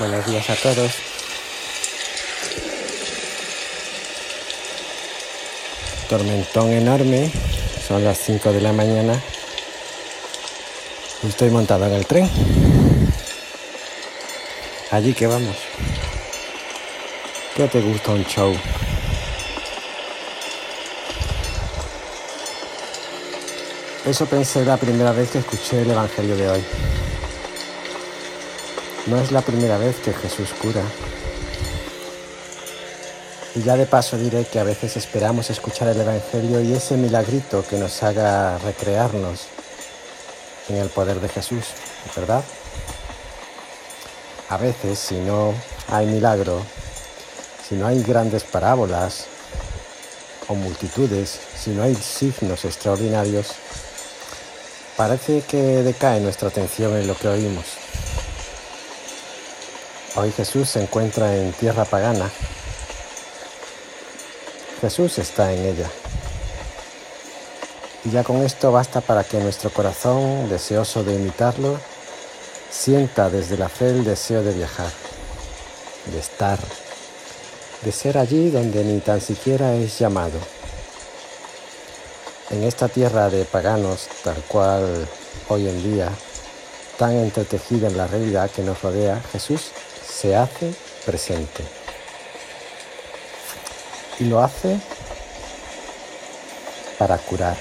Buenos días a todos. Tormentón enorme, son las 5 de la mañana estoy montado en el tren. Allí que vamos. ¿Qué te gusta un show? Eso pensé la primera vez que escuché el Evangelio de hoy. No es la primera vez que Jesús cura. Y ya de paso diré que a veces esperamos escuchar el Evangelio y ese milagrito que nos haga recrearnos en el poder de Jesús, ¿verdad? A veces, si no hay milagro, si no hay grandes parábolas o multitudes, si no hay signos extraordinarios, parece que decae nuestra atención en lo que oímos. Hoy Jesús se encuentra en tierra pagana. Jesús está en ella. Y ya con esto basta para que nuestro corazón, deseoso de imitarlo, sienta desde la fe el deseo de viajar, de estar, de ser allí donde ni tan siquiera es llamado. En esta tierra de paganos, tal cual hoy en día, tan entretejida en la realidad que nos rodea, Jesús se hace presente. Y lo hace para curar.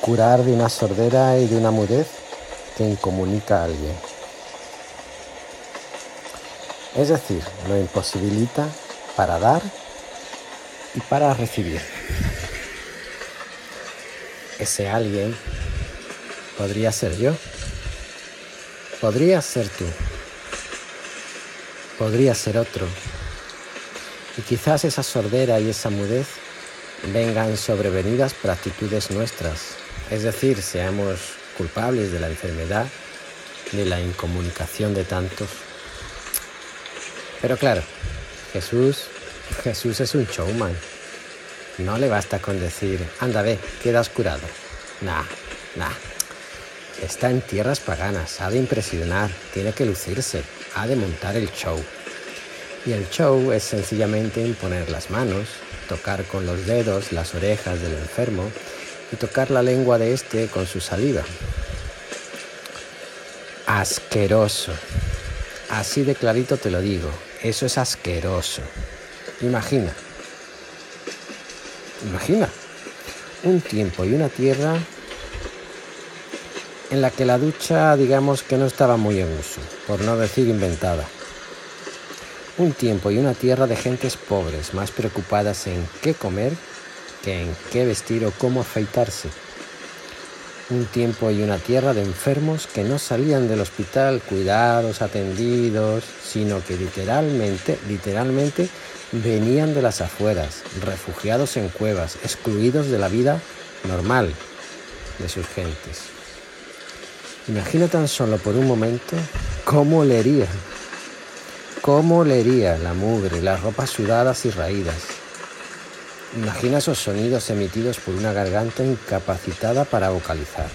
Curar de una sordera y de una mudez que incomunica a alguien. Es decir, lo imposibilita para dar y para recibir. Ese alguien podría ser yo, podría ser tú podría ser otro. Y quizás esa sordera y esa mudez vengan sobrevenidas por actitudes nuestras, es decir, seamos culpables de la enfermedad, de la incomunicación de tantos. Pero claro, Jesús, Jesús es un showman. No le basta con decir, anda ve, quedas curado. Nah, nah. Está en tierras paganas, ha de impresionar, tiene que lucirse, ha de montar el show. Y el show es sencillamente imponer las manos, tocar con los dedos las orejas del enfermo y tocar la lengua de éste con su saliva. Asqueroso. Así de clarito te lo digo. Eso es asqueroso. Imagina. Imagina. Un tiempo y una tierra en la que la ducha digamos que no estaba muy en uso, por no decir inventada. Un tiempo y una tierra de gentes pobres, más preocupadas en qué comer que en qué vestir o cómo afeitarse. Un tiempo y una tierra de enfermos que no salían del hospital cuidados, atendidos, sino que literalmente, literalmente venían de las afueras, refugiados en cuevas, excluidos de la vida normal de sus gentes. Imagina tan solo por un momento cómo leería, cómo leería la mugre, las ropas sudadas y raídas. Imagina esos sonidos emitidos por una garganta incapacitada para vocalizar.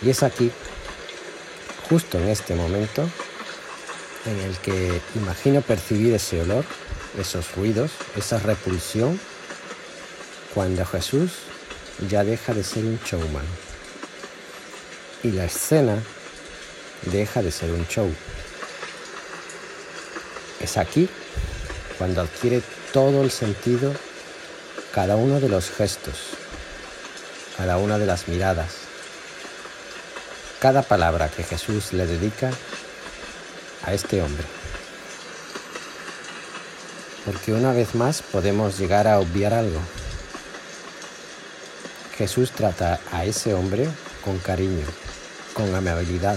Y es aquí, justo en este momento, en el que imagino percibir ese olor, esos ruidos, esa repulsión, cuando Jesús ya deja de ser un showman. Y la escena deja de ser un show. Es aquí cuando adquiere todo el sentido cada uno de los gestos, cada una de las miradas, cada palabra que Jesús le dedica a este hombre. Porque una vez más podemos llegar a obviar algo. Jesús trata a ese hombre con cariño, con amabilidad,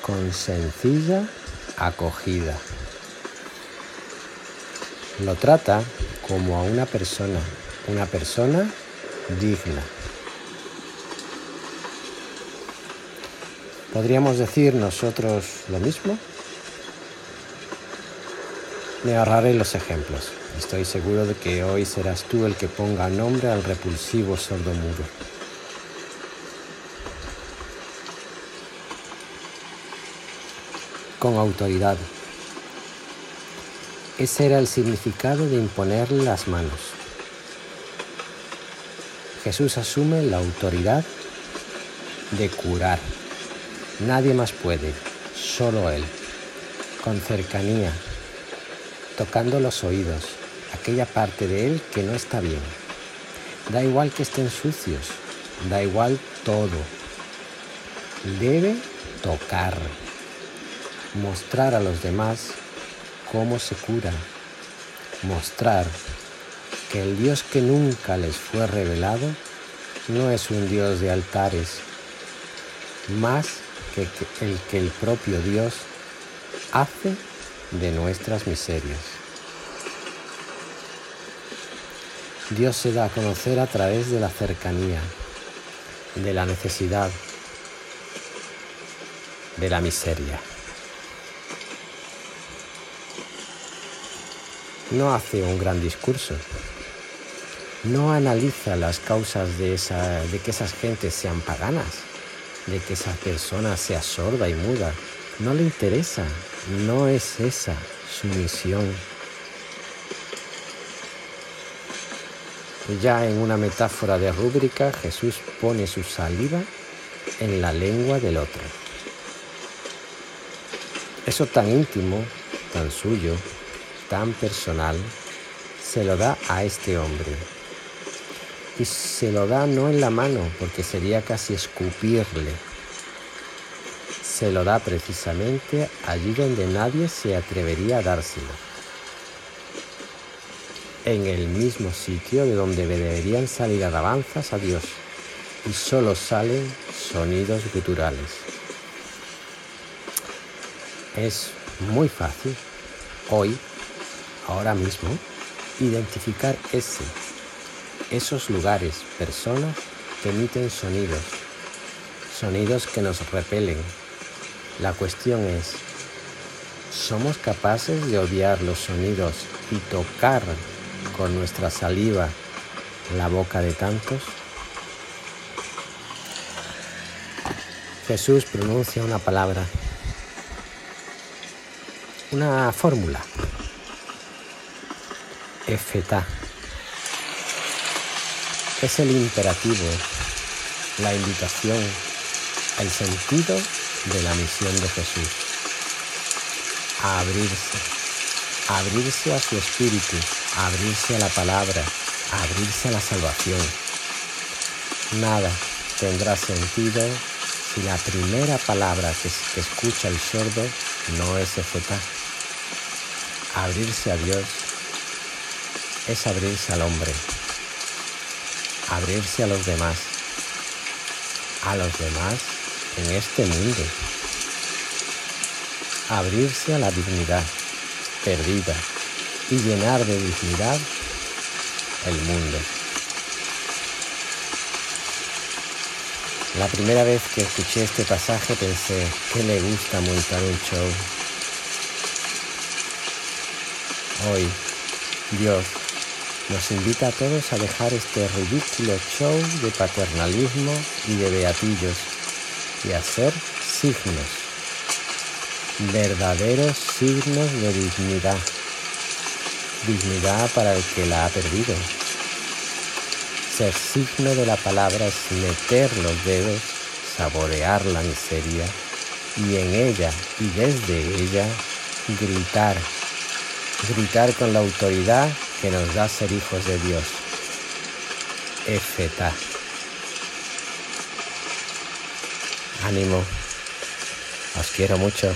con sencilla acogida. Lo trata como a una persona, una persona digna. ¿Podríamos decir nosotros lo mismo? Me ahorraré los ejemplos. Estoy seguro de que hoy serás tú el que ponga nombre al repulsivo sordo mudo. Con autoridad. Ese era el significado de imponerle las manos. Jesús asume la autoridad de curar. Nadie más puede, solo Él, con cercanía, tocando los oídos, aquella parte de Él que no está bien. Da igual que estén sucios, da igual todo. Debe tocar, mostrar a los demás cómo se cura, mostrar que el Dios que nunca les fue revelado no es un Dios de altares, más que el que el propio Dios hace de nuestras miserias. Dios se da a conocer a través de la cercanía, de la necesidad, de la miseria. No hace un gran discurso, no analiza las causas de, esa, de que esas gentes sean paganas, de que esa persona sea sorda y muda. No le interesa, no es esa su misión. Ya en una metáfora de rúbrica, Jesús pone su saliva en la lengua del otro. Eso tan íntimo, tan suyo, tan personal, se lo da a este hombre. Y se lo da no en la mano, porque sería casi escupirle. Se lo da precisamente allí donde nadie se atrevería a dárselo. En el mismo sitio de donde deberían salir alabanzas a Dios. Y solo salen sonidos guturales. Es muy fácil hoy, ahora mismo, identificar ese esos lugares, personas que emiten sonidos, sonidos que nos repelen. La cuestión es, ¿somos capaces de odiar los sonidos y tocar con nuestra saliva la boca de tantos? Jesús pronuncia una palabra, una fórmula, efetá es el imperativo, la invitación, el sentido de la misión de Jesús. A abrirse, a abrirse a su espíritu, a abrirse a la palabra, a abrirse a la salvación. Nada tendrá sentido si la primera palabra que, escucha el sordo no es efetá. Abrirse a Dios es abrirse al hombre abrirse a los demás, a los demás en este mundo, abrirse a la dignidad perdida y llenar de dignidad el mundo. La primera vez que escuché este pasaje pensé que le gusta montar un show. Hoy Dios nos invita a todos a dejar este ridículo show de paternalismo y de beatillos y hacer signos, verdaderos signos de dignidad, dignidad para el que la ha perdido. Ser signo de la palabra es meter los dedos, saborear la miseria y en ella y desde ella gritar, gritar con la autoridad que nos da ser hijos de Dios. Efeta. Ánimo. Os quiero mucho.